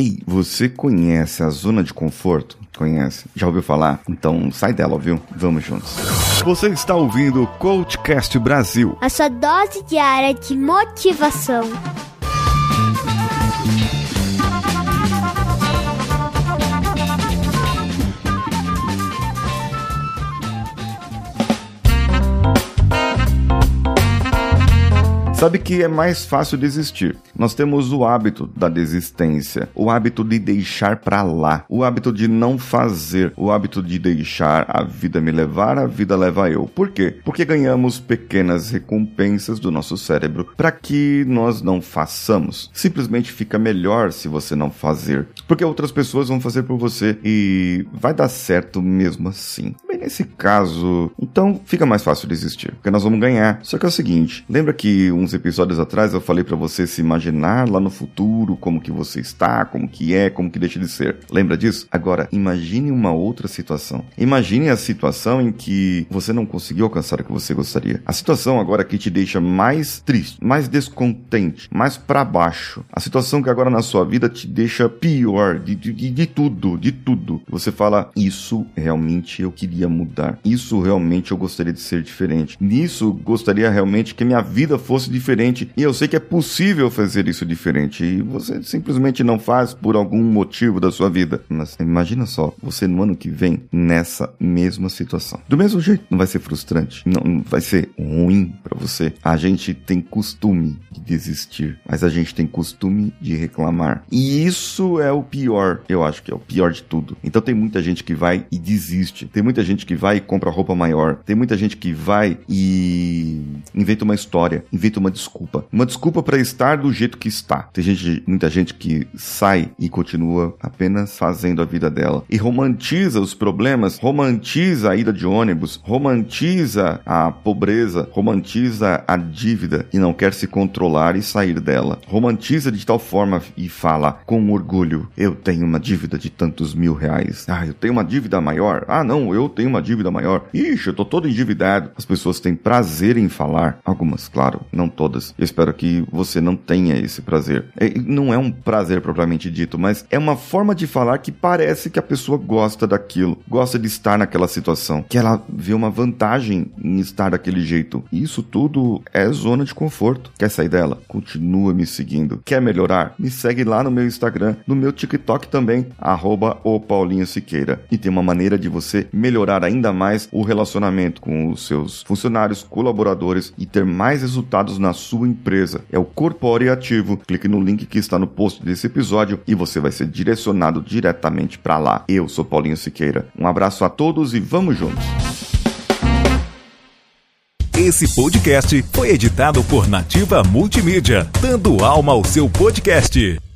Ei, você conhece a zona de conforto? Conhece? Já ouviu falar? Então sai dela, viu? Vamos juntos. Você está ouvindo o Coachcast Brasil. A sua dose diária de motivação. Sabe que é mais fácil desistir. Nós temos o hábito da desistência, o hábito de deixar para lá, o hábito de não fazer, o hábito de deixar a vida me levar, a vida leva eu. Por quê? Porque ganhamos pequenas recompensas do nosso cérebro para que nós não façamos. Simplesmente fica melhor se você não fazer, porque outras pessoas vão fazer por você e vai dar certo mesmo assim. Nesse caso, então fica mais fácil desistir, porque nós vamos ganhar. Só que é o seguinte, lembra que alguns episódios atrás eu falei para você se imaginar lá no futuro como que você está, como que é, como que deixa de ser. Lembra disso? Agora, imagine uma outra situação. Imagine a situação em que você não conseguiu alcançar o que você gostaria. A situação agora que te deixa mais triste, mais descontente, mais para baixo. A situação que agora na sua vida te deixa pior de, de, de tudo, de tudo. Você fala, isso realmente eu queria mudar. Isso realmente eu gostaria de ser diferente. Nisso gostaria realmente que minha vida fosse diferente e eu sei que é possível fazer isso diferente e você simplesmente não faz por algum motivo da sua vida. Mas imagina só, você no ano que vem nessa mesma situação. Do mesmo jeito, não vai ser frustrante, não vai ser ruim para você. A gente tem costume de desistir, mas a gente tem costume de reclamar. E isso é o pior, eu acho que é o pior de tudo. Então tem muita gente que vai e desiste. Tem muita gente que vai e compra roupa maior. Tem muita gente que vai e inventa uma história, inventa uma uma desculpa. Uma desculpa para estar do jeito que está. Tem gente, muita gente que sai e continua apenas fazendo a vida dela. E romantiza os problemas, romantiza a ida de ônibus, romantiza a pobreza, romantiza a dívida e não quer se controlar e sair dela. Romantiza de tal forma e fala com orgulho: Eu tenho uma dívida de tantos mil reais. Ah, eu tenho uma dívida maior. Ah, não, eu tenho uma dívida maior. Ixi, eu tô todo endividado. As pessoas têm prazer em falar. Algumas, claro, não todas. Eu espero que você não tenha esse prazer. É, não é um prazer propriamente dito, mas é uma forma de falar que parece que a pessoa gosta daquilo, gosta de estar naquela situação, que ela vê uma vantagem em estar daquele jeito. Isso tudo é zona de conforto. Quer sair dela? Continua me seguindo. Quer melhorar? Me segue lá no meu Instagram, no meu TikTok também, arroba o Paulinho Siqueira. E tem uma maneira de você melhorar ainda mais o relacionamento com os seus funcionários, colaboradores e ter mais resultados na sua empresa. É o Corpore Ativo. Clique no link que está no post desse episódio e você vai ser direcionado diretamente para lá. Eu sou Paulinho Siqueira. Um abraço a todos e vamos juntos. Esse podcast foi editado por Nativa Multimídia, dando alma ao seu podcast.